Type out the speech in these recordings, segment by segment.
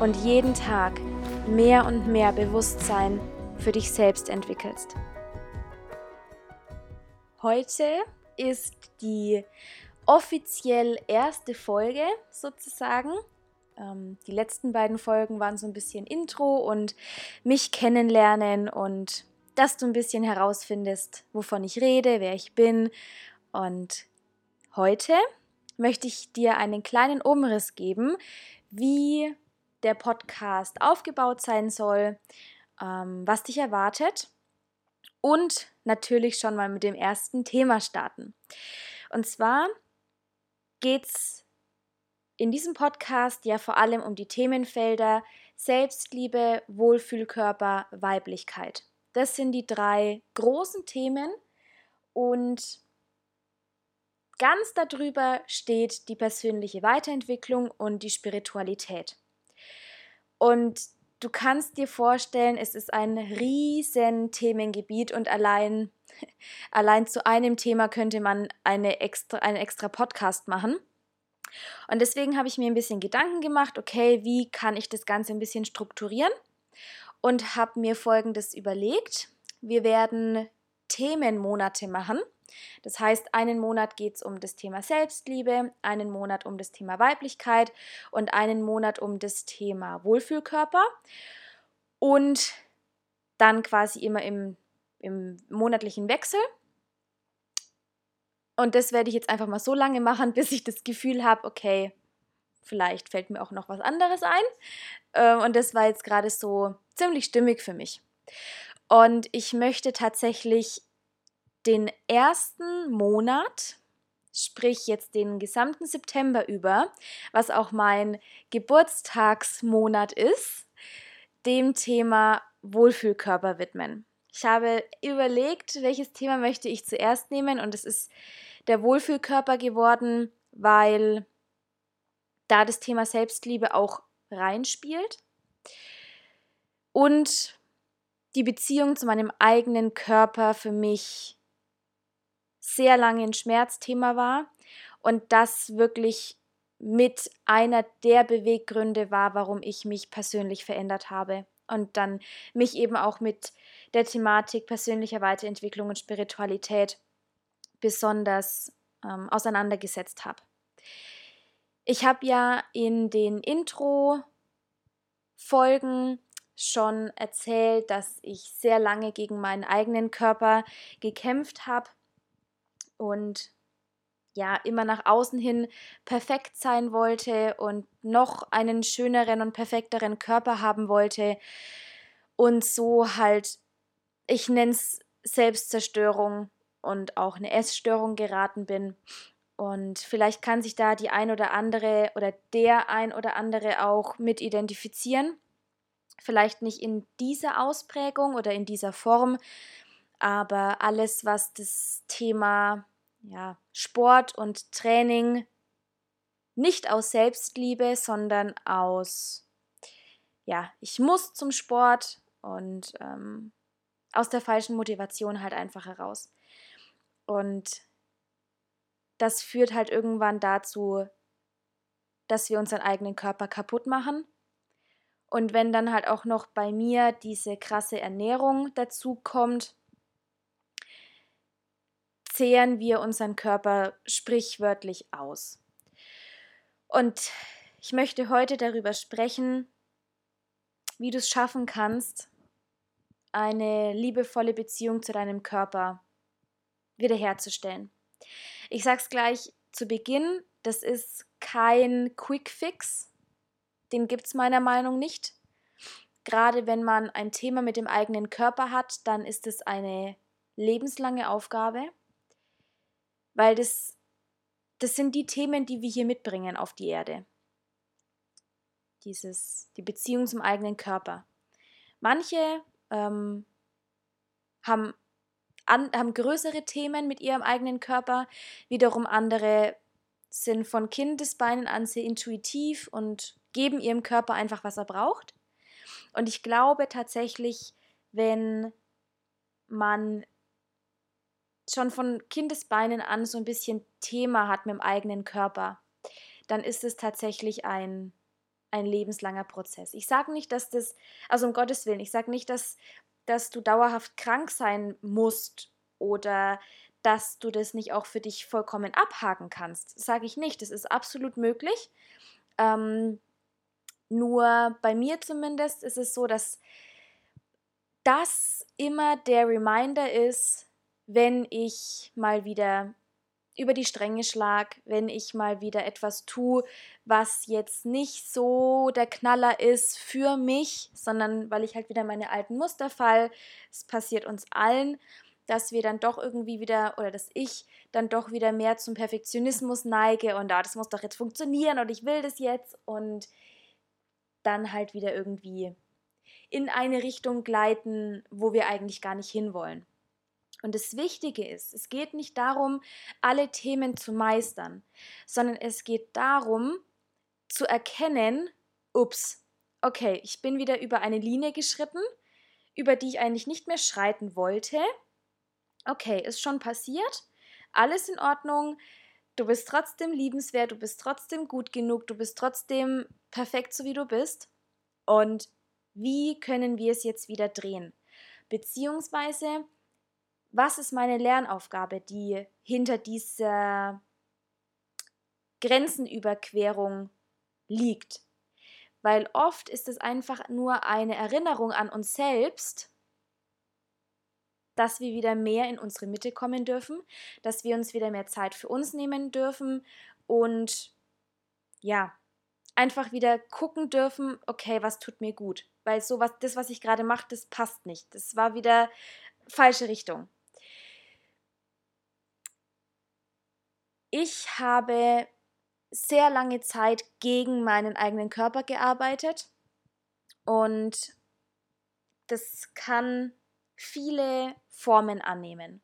und jeden Tag mehr und mehr Bewusstsein für dich selbst entwickelst. Heute ist die offiziell erste Folge sozusagen. Ähm, die letzten beiden Folgen waren so ein bisschen Intro und mich kennenlernen und dass du ein bisschen herausfindest, wovon ich rede, wer ich bin und heute möchte ich dir einen kleinen Umriss geben, wie der Podcast aufgebaut sein soll, ähm, was dich erwartet und natürlich schon mal mit dem ersten Thema starten. Und zwar geht es in diesem Podcast ja vor allem um die Themenfelder Selbstliebe, Wohlfühlkörper, Weiblichkeit. Das sind die drei großen Themen und Ganz darüber steht die persönliche Weiterentwicklung und die Spiritualität. Und du kannst dir vorstellen, es ist ein riesen Themengebiet und allein, allein zu einem Thema könnte man eine extra, einen extra Podcast machen. Und deswegen habe ich mir ein bisschen Gedanken gemacht, okay, wie kann ich das Ganze ein bisschen strukturieren? Und habe mir Folgendes überlegt. Wir werden Themenmonate machen. Das heißt, einen Monat geht es um das Thema Selbstliebe, einen Monat um das Thema Weiblichkeit und einen Monat um das Thema Wohlfühlkörper. Und dann quasi immer im, im monatlichen Wechsel. Und das werde ich jetzt einfach mal so lange machen, bis ich das Gefühl habe, okay, vielleicht fällt mir auch noch was anderes ein. Ähm, und das war jetzt gerade so ziemlich stimmig für mich. Und ich möchte tatsächlich den ersten Monat, sprich jetzt den gesamten September über, was auch mein Geburtstagsmonat ist, dem Thema Wohlfühlkörper widmen. Ich habe überlegt, welches Thema möchte ich zuerst nehmen und es ist der Wohlfühlkörper geworden, weil da das Thema Selbstliebe auch reinspielt und die Beziehung zu meinem eigenen Körper für mich sehr lange ein Schmerzthema war und das wirklich mit einer der Beweggründe war, warum ich mich persönlich verändert habe und dann mich eben auch mit der Thematik persönlicher Weiterentwicklung und Spiritualität besonders ähm, auseinandergesetzt habe. Ich habe ja in den Intro-Folgen schon erzählt, dass ich sehr lange gegen meinen eigenen Körper gekämpft habe und ja, immer nach außen hin perfekt sein wollte und noch einen schöneren und perfekteren Körper haben wollte und so halt, ich nenne es Selbstzerstörung und auch eine Essstörung geraten bin. Und vielleicht kann sich da die ein oder andere oder der ein oder andere auch mit identifizieren. Vielleicht nicht in dieser Ausprägung oder in dieser Form, aber alles, was das Thema ja, Sport und Training nicht aus Selbstliebe, sondern aus, ja, ich muss zum Sport und ähm, aus der falschen Motivation halt einfach heraus. Und das führt halt irgendwann dazu, dass wir unseren eigenen Körper kaputt machen. Und wenn dann halt auch noch bei mir diese krasse Ernährung dazu kommt, zehren wir unseren Körper sprichwörtlich aus. Und ich möchte heute darüber sprechen, wie du es schaffen kannst, eine liebevolle Beziehung zu deinem Körper wiederherzustellen. Ich sage es gleich zu Beginn, das ist kein Quick Fix, den gibt es meiner Meinung nicht. Gerade wenn man ein Thema mit dem eigenen Körper hat, dann ist es eine lebenslange Aufgabe, weil das, das sind die Themen, die wir hier mitbringen auf die Erde. Dieses, die Beziehung zum eigenen Körper. Manche ähm, haben, an, haben größere Themen mit ihrem eigenen Körper, wiederum andere sind von Kindesbeinen an sehr intuitiv und geben ihrem Körper einfach, was er braucht. Und ich glaube tatsächlich, wenn man schon von Kindesbeinen an so ein bisschen Thema hat mit dem eigenen Körper, dann ist es tatsächlich ein, ein lebenslanger Prozess. Ich sage nicht, dass das, also um Gottes Willen, ich sage nicht, dass, dass du dauerhaft krank sein musst oder dass du das nicht auch für dich vollkommen abhaken kannst. Sage ich nicht. Das ist absolut möglich. Ähm, nur bei mir zumindest ist es so, dass das immer der Reminder ist, wenn ich mal wieder über die Stränge schlag, wenn ich mal wieder etwas tue, was jetzt nicht so der Knaller ist für mich, sondern weil ich halt wieder meine alten Muster fall. Es passiert uns allen, dass wir dann doch irgendwie wieder oder dass ich dann doch wieder mehr zum Perfektionismus neige und ah, das muss doch jetzt funktionieren und ich will das jetzt und dann halt wieder irgendwie in eine Richtung gleiten, wo wir eigentlich gar nicht hinwollen. Und das Wichtige ist, es geht nicht darum, alle Themen zu meistern, sondern es geht darum, zu erkennen, ups, okay, ich bin wieder über eine Linie geschritten, über die ich eigentlich nicht mehr schreiten wollte. Okay, ist schon passiert, alles in Ordnung, du bist trotzdem liebenswert, du bist trotzdem gut genug, du bist trotzdem perfekt, so wie du bist. Und wie können wir es jetzt wieder drehen? Beziehungsweise, was ist meine Lernaufgabe, die hinter dieser Grenzenüberquerung liegt? Weil oft ist es einfach nur eine Erinnerung an uns selbst, dass wir wieder mehr in unsere Mitte kommen dürfen, dass wir uns wieder mehr Zeit für uns nehmen dürfen und ja, einfach wieder gucken dürfen, okay, was tut mir gut? Weil so was, das, was ich gerade mache, das passt nicht. Das war wieder falsche Richtung. Ich habe sehr lange Zeit gegen meinen eigenen Körper gearbeitet und das kann viele Formen annehmen.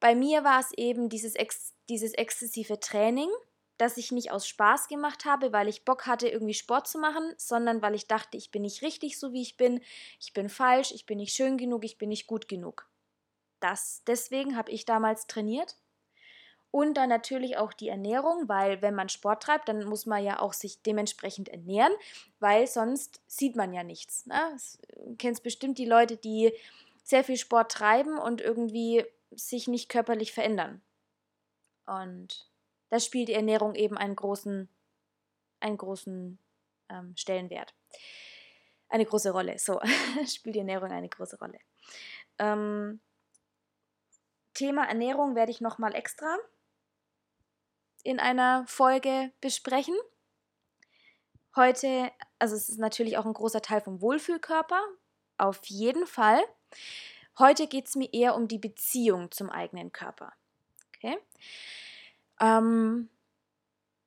Bei mir war es eben dieses, ex dieses exzessive Training, das ich nicht aus Spaß gemacht habe, weil ich Bock hatte, irgendwie Sport zu machen, sondern weil ich dachte, ich bin nicht richtig so, wie ich bin, ich bin falsch, ich bin nicht schön genug, ich bin nicht gut genug. Das, deswegen habe ich damals trainiert. Und dann natürlich auch die Ernährung, weil wenn man Sport treibt, dann muss man ja auch sich dementsprechend ernähren, weil sonst sieht man ja nichts. Ne? Du kennst bestimmt die Leute, die sehr viel Sport treiben und irgendwie sich nicht körperlich verändern. Und da spielt die Ernährung eben einen großen, einen großen ähm, Stellenwert. Eine große Rolle. So, spielt die Ernährung eine große Rolle. Ähm, Thema Ernährung werde ich nochmal extra in einer Folge besprechen. Heute, also es ist natürlich auch ein großer Teil vom Wohlfühlkörper, auf jeden Fall. Heute geht es mir eher um die Beziehung zum eigenen Körper. Okay? Ähm,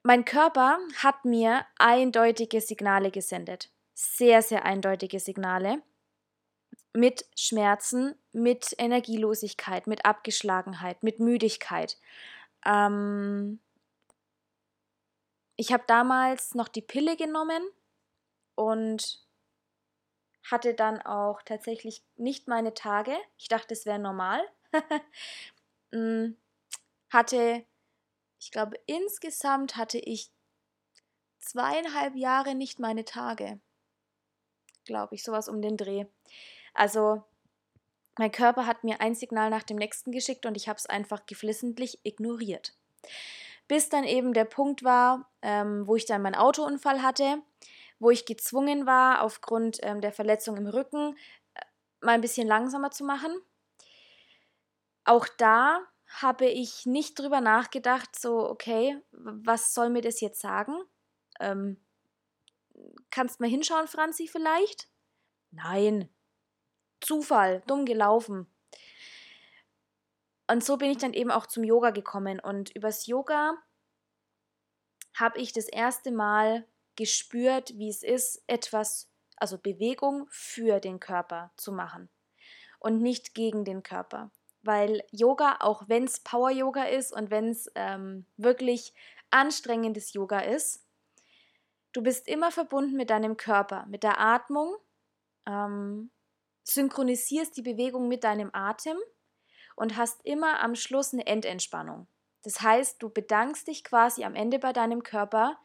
mein Körper hat mir eindeutige Signale gesendet. Sehr, sehr eindeutige Signale. Mit Schmerzen, mit Energielosigkeit, mit Abgeschlagenheit, mit Müdigkeit. Ähm, ich habe damals noch die Pille genommen und hatte dann auch tatsächlich nicht meine Tage. Ich dachte, es wäre normal. Mm, hatte, ich glaube, insgesamt hatte ich zweieinhalb Jahre nicht meine Tage. Glaube ich, sowas um den Dreh. Also, mein Körper hat mir ein Signal nach dem nächsten geschickt und ich habe es einfach geflissentlich ignoriert. Bis dann eben der Punkt war, ähm, wo ich dann meinen Autounfall hatte wo ich gezwungen war, aufgrund ähm, der Verletzung im Rücken, äh, mal ein bisschen langsamer zu machen. Auch da habe ich nicht drüber nachgedacht, so, okay, was soll mir das jetzt sagen? Ähm, kannst mal hinschauen, Franzi, vielleicht? Nein. Zufall, dumm gelaufen. Und so bin ich dann eben auch zum Yoga gekommen. Und übers Yoga habe ich das erste Mal gespürt, wie es ist, etwas, also Bewegung für den Körper zu machen und nicht gegen den Körper. Weil Yoga, auch wenn es Power-Yoga ist und wenn es ähm, wirklich anstrengendes Yoga ist, du bist immer verbunden mit deinem Körper, mit der Atmung, ähm, synchronisierst die Bewegung mit deinem Atem und hast immer am Schluss eine Endentspannung. Das heißt, du bedankst dich quasi am Ende bei deinem Körper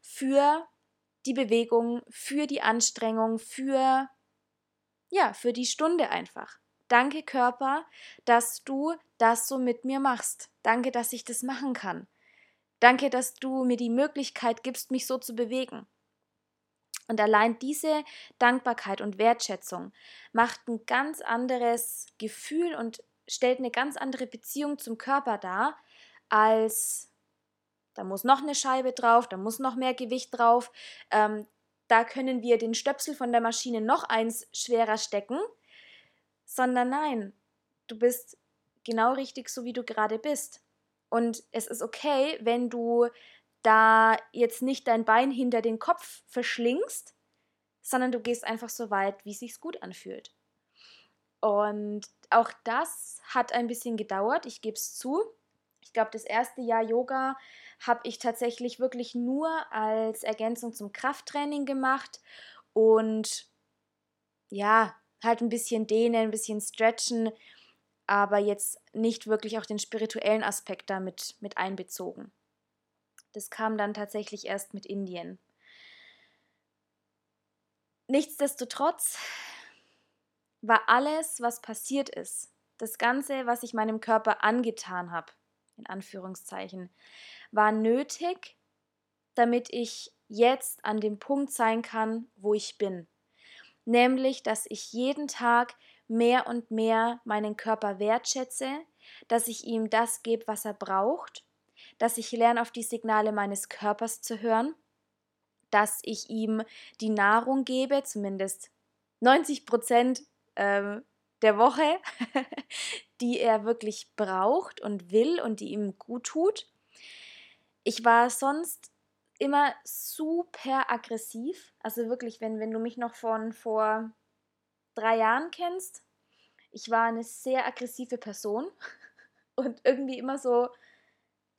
für die Bewegung, für die Anstrengung, für ja, für die Stunde einfach. Danke Körper, dass du das so mit mir machst. Danke, dass ich das machen kann. Danke, dass du mir die Möglichkeit gibst, mich so zu bewegen. Und allein diese Dankbarkeit und Wertschätzung macht ein ganz anderes Gefühl und stellt eine ganz andere Beziehung zum Körper dar, als da muss noch eine Scheibe drauf, da muss noch mehr Gewicht drauf, ähm, da können wir den Stöpsel von der Maschine noch eins schwerer stecken, sondern nein, du bist genau richtig so, wie du gerade bist. Und es ist okay, wenn du da jetzt nicht dein Bein hinter den Kopf verschlingst, sondern du gehst einfach so weit, wie es sich gut anfühlt. Und auch das hat ein bisschen gedauert, ich gebe es zu. Ich glaube, das erste Jahr Yoga habe ich tatsächlich wirklich nur als Ergänzung zum Krafttraining gemacht und ja, halt ein bisschen dehnen, ein bisschen stretchen, aber jetzt nicht wirklich auch den spirituellen Aspekt damit mit einbezogen. Das kam dann tatsächlich erst mit Indien. Nichtsdestotrotz war alles, was passiert ist, das Ganze, was ich meinem Körper angetan habe, in Anführungszeichen, war nötig, damit ich jetzt an dem Punkt sein kann, wo ich bin. Nämlich, dass ich jeden Tag mehr und mehr meinen Körper wertschätze, dass ich ihm das gebe, was er braucht, dass ich lerne, auf die Signale meines Körpers zu hören, dass ich ihm die Nahrung gebe, zumindest 90 Prozent ähm, der Woche, die er wirklich braucht und will und die ihm gut tut. Ich war sonst immer super aggressiv. Also wirklich, wenn, wenn du mich noch von vor drei Jahren kennst, ich war eine sehr aggressive Person und irgendwie immer so,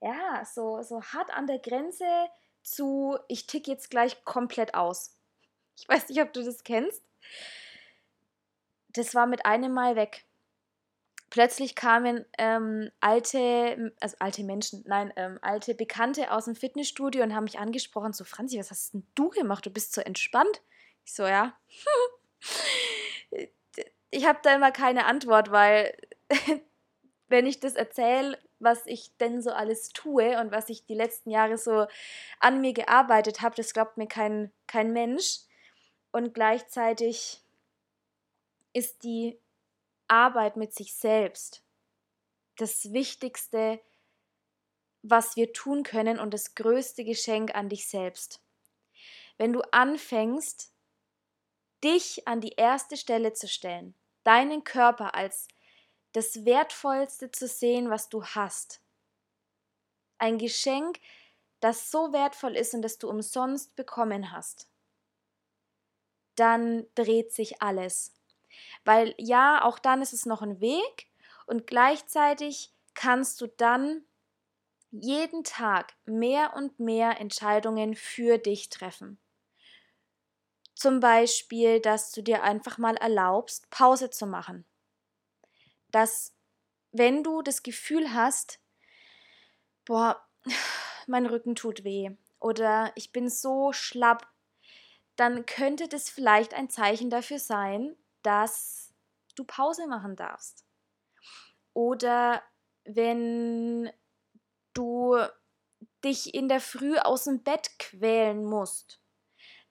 ja, so, so hart an der Grenze zu, ich tick jetzt gleich komplett aus. Ich weiß nicht, ob du das kennst das war mit einem Mal weg. Plötzlich kamen ähm, alte, also alte Menschen, nein, ähm, alte Bekannte aus dem Fitnessstudio und haben mich angesprochen, so Franzi, was hast denn du gemacht? Du bist so entspannt. Ich so, ja. ich habe da immer keine Antwort, weil wenn ich das erzähle, was ich denn so alles tue und was ich die letzten Jahre so an mir gearbeitet habe, das glaubt mir kein, kein Mensch. Und gleichzeitig ist die Arbeit mit sich selbst das Wichtigste, was wir tun können und das größte Geschenk an dich selbst. Wenn du anfängst, dich an die erste Stelle zu stellen, deinen Körper als das Wertvollste zu sehen, was du hast. Ein Geschenk, das so wertvoll ist und das du umsonst bekommen hast. Dann dreht sich alles. Weil ja, auch dann ist es noch ein Weg und gleichzeitig kannst du dann jeden Tag mehr und mehr Entscheidungen für dich treffen. Zum Beispiel, dass du dir einfach mal erlaubst, Pause zu machen. Dass, wenn du das Gefühl hast, boah, mein Rücken tut weh oder ich bin so schlapp, dann könnte das vielleicht ein Zeichen dafür sein, dass du Pause machen darfst. Oder wenn du dich in der Früh aus dem Bett quälen musst,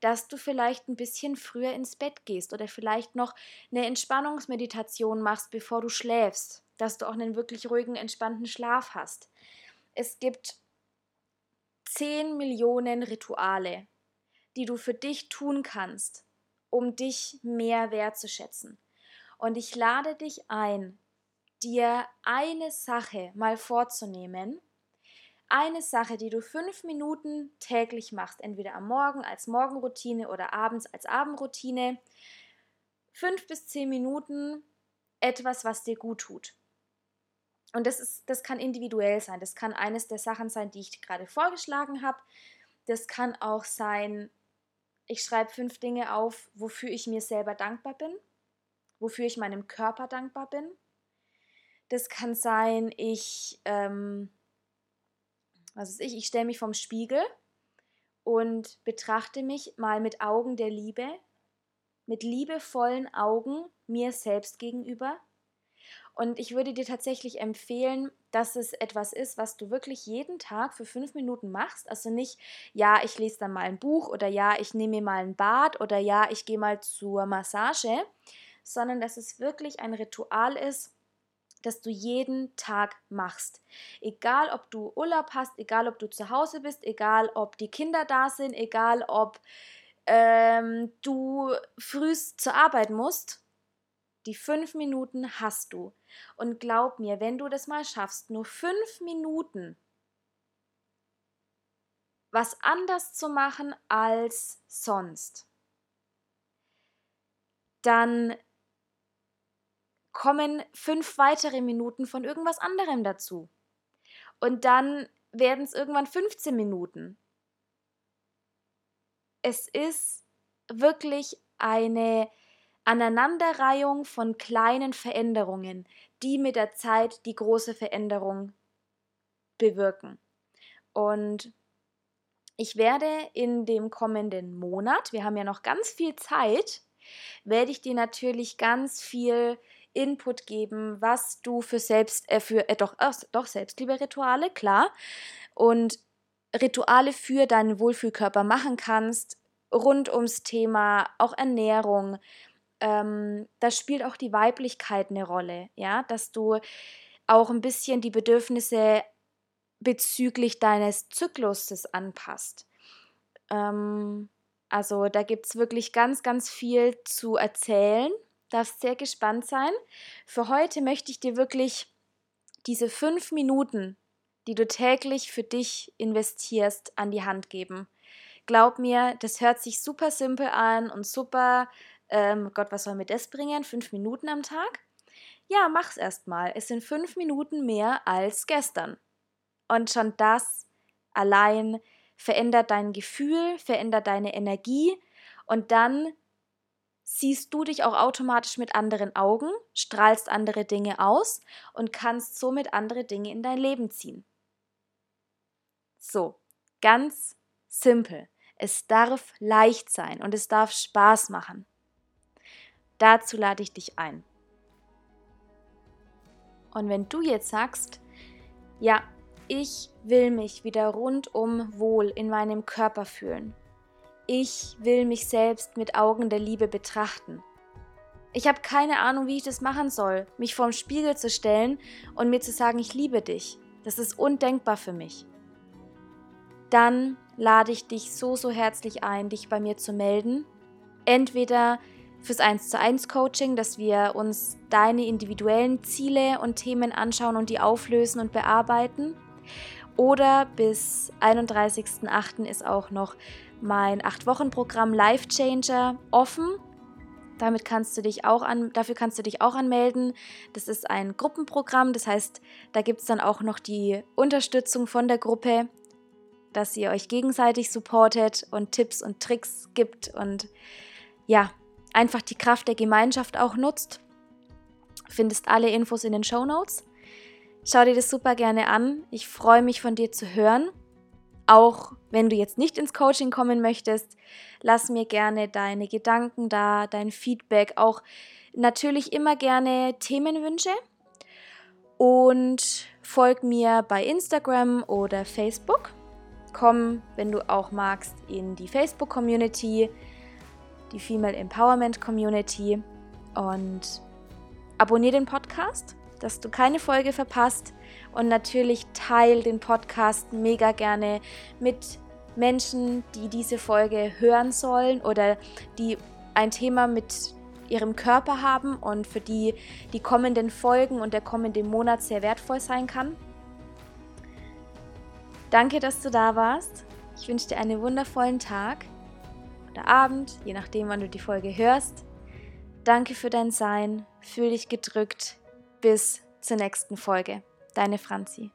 dass du vielleicht ein bisschen früher ins Bett gehst oder vielleicht noch eine Entspannungsmeditation machst, bevor du schläfst, dass du auch einen wirklich ruhigen, entspannten Schlaf hast. Es gibt 10 Millionen Rituale, die du für dich tun kannst, um dich mehr wertzuschätzen. Und ich lade dich ein, dir eine Sache mal vorzunehmen, eine Sache, die du fünf Minuten täglich machst, entweder am Morgen als Morgenroutine oder abends als Abendroutine, fünf bis zehn Minuten etwas, was dir gut tut. Und das, ist, das kann individuell sein. Das kann eines der Sachen sein, die ich gerade vorgeschlagen habe. Das kann auch sein, ich schreibe fünf Dinge auf, wofür ich mir selber dankbar bin, wofür ich meinem Körper dankbar bin. Das kann sein, ich, ähm, was ist ich, ich stelle mich vom Spiegel und betrachte mich mal mit Augen der Liebe, mit liebevollen Augen mir selbst gegenüber. Und ich würde dir tatsächlich empfehlen, dass es etwas ist, was du wirklich jeden Tag für fünf Minuten machst. Also nicht, ja, ich lese dann mal ein Buch oder ja, ich nehme mir mal ein Bad oder ja, ich gehe mal zur Massage, sondern dass es wirklich ein Ritual ist, das du jeden Tag machst. Egal, ob du Urlaub hast, egal, ob du zu Hause bist, egal, ob die Kinder da sind, egal, ob ähm, du frühst zur Arbeit musst, die fünf Minuten hast du. Und glaub mir, wenn du das mal schaffst, nur fünf Minuten was anders zu machen als sonst, dann kommen fünf weitere Minuten von irgendwas anderem dazu. Und dann werden es irgendwann 15 Minuten. Es ist wirklich eine Aneinanderreihung von kleinen Veränderungen, die mit der Zeit die große Veränderung bewirken. Und ich werde in dem kommenden Monat, wir haben ja noch ganz viel Zeit, werde ich dir natürlich ganz viel Input geben, was du für selbst, äh, für, äh, doch, äh, doch Selbstliebe-Rituale, klar. Und Rituale für deinen Wohlfühlkörper machen kannst, rund ums Thema auch Ernährung. Ähm, da spielt auch die Weiblichkeit eine Rolle, ja, dass du auch ein bisschen die Bedürfnisse bezüglich deines Zykluses anpasst. Ähm, also da gibt es wirklich ganz, ganz viel zu erzählen darfst sehr gespannt sein. Für heute möchte ich dir wirklich diese fünf Minuten, die du täglich für dich investierst, an die Hand geben. Glaub mir, das hört sich super simpel an und super, ähm, Gott, was soll mir das bringen? Fünf Minuten am Tag? Ja, mach's erstmal. Es sind fünf Minuten mehr als gestern. Und schon das allein verändert dein Gefühl, verändert deine Energie und dann siehst du dich auch automatisch mit anderen Augen, strahlst andere Dinge aus und kannst somit andere Dinge in dein Leben ziehen. So, ganz simpel. Es darf leicht sein und es darf Spaß machen. Dazu lade ich dich ein. Und wenn du jetzt sagst, ja, ich will mich wieder rundum wohl in meinem Körper fühlen, ich will mich selbst mit Augen der Liebe betrachten. Ich habe keine Ahnung, wie ich das machen soll, mich vorm Spiegel zu stellen und mir zu sagen, ich liebe dich. Das ist undenkbar für mich. Dann lade ich dich so, so herzlich ein, dich bei mir zu melden. Entweder fürs 1 zu 1 Coaching, dass wir uns deine individuellen Ziele und Themen anschauen und die auflösen und bearbeiten. Oder bis 31.08. ist auch noch mein 8-Wochen-Programm Life Changer offen. Damit kannst du dich auch an, dafür kannst du dich auch anmelden. Das ist ein Gruppenprogramm, das heißt, da gibt es dann auch noch die Unterstützung von der Gruppe, dass ihr euch gegenseitig supportet und Tipps und Tricks gibt und ja, einfach die Kraft der Gemeinschaft auch nutzt. Findest alle Infos in den Show Notes. Schau dir das super gerne an. Ich freue mich von dir zu hören. Auch wenn du jetzt nicht ins Coaching kommen möchtest, lass mir gerne deine Gedanken da, dein Feedback, auch natürlich immer gerne Themenwünsche und folg mir bei Instagram oder Facebook. Komm, wenn du auch magst, in die Facebook-Community, die Female Empowerment Community und abonniere den Podcast, dass du keine Folge verpasst und natürlich teile den Podcast mega gerne mit Menschen, die diese Folge hören sollen oder die ein Thema mit ihrem Körper haben und für die die kommenden Folgen und der kommende Monat sehr wertvoll sein kann. Danke, dass du da warst. Ich wünsche dir einen wundervollen Tag oder Abend, je nachdem, wann du die Folge hörst. Danke für dein Sein. Fühl dich gedrückt. Bis zur nächsten Folge. Deine Franzi.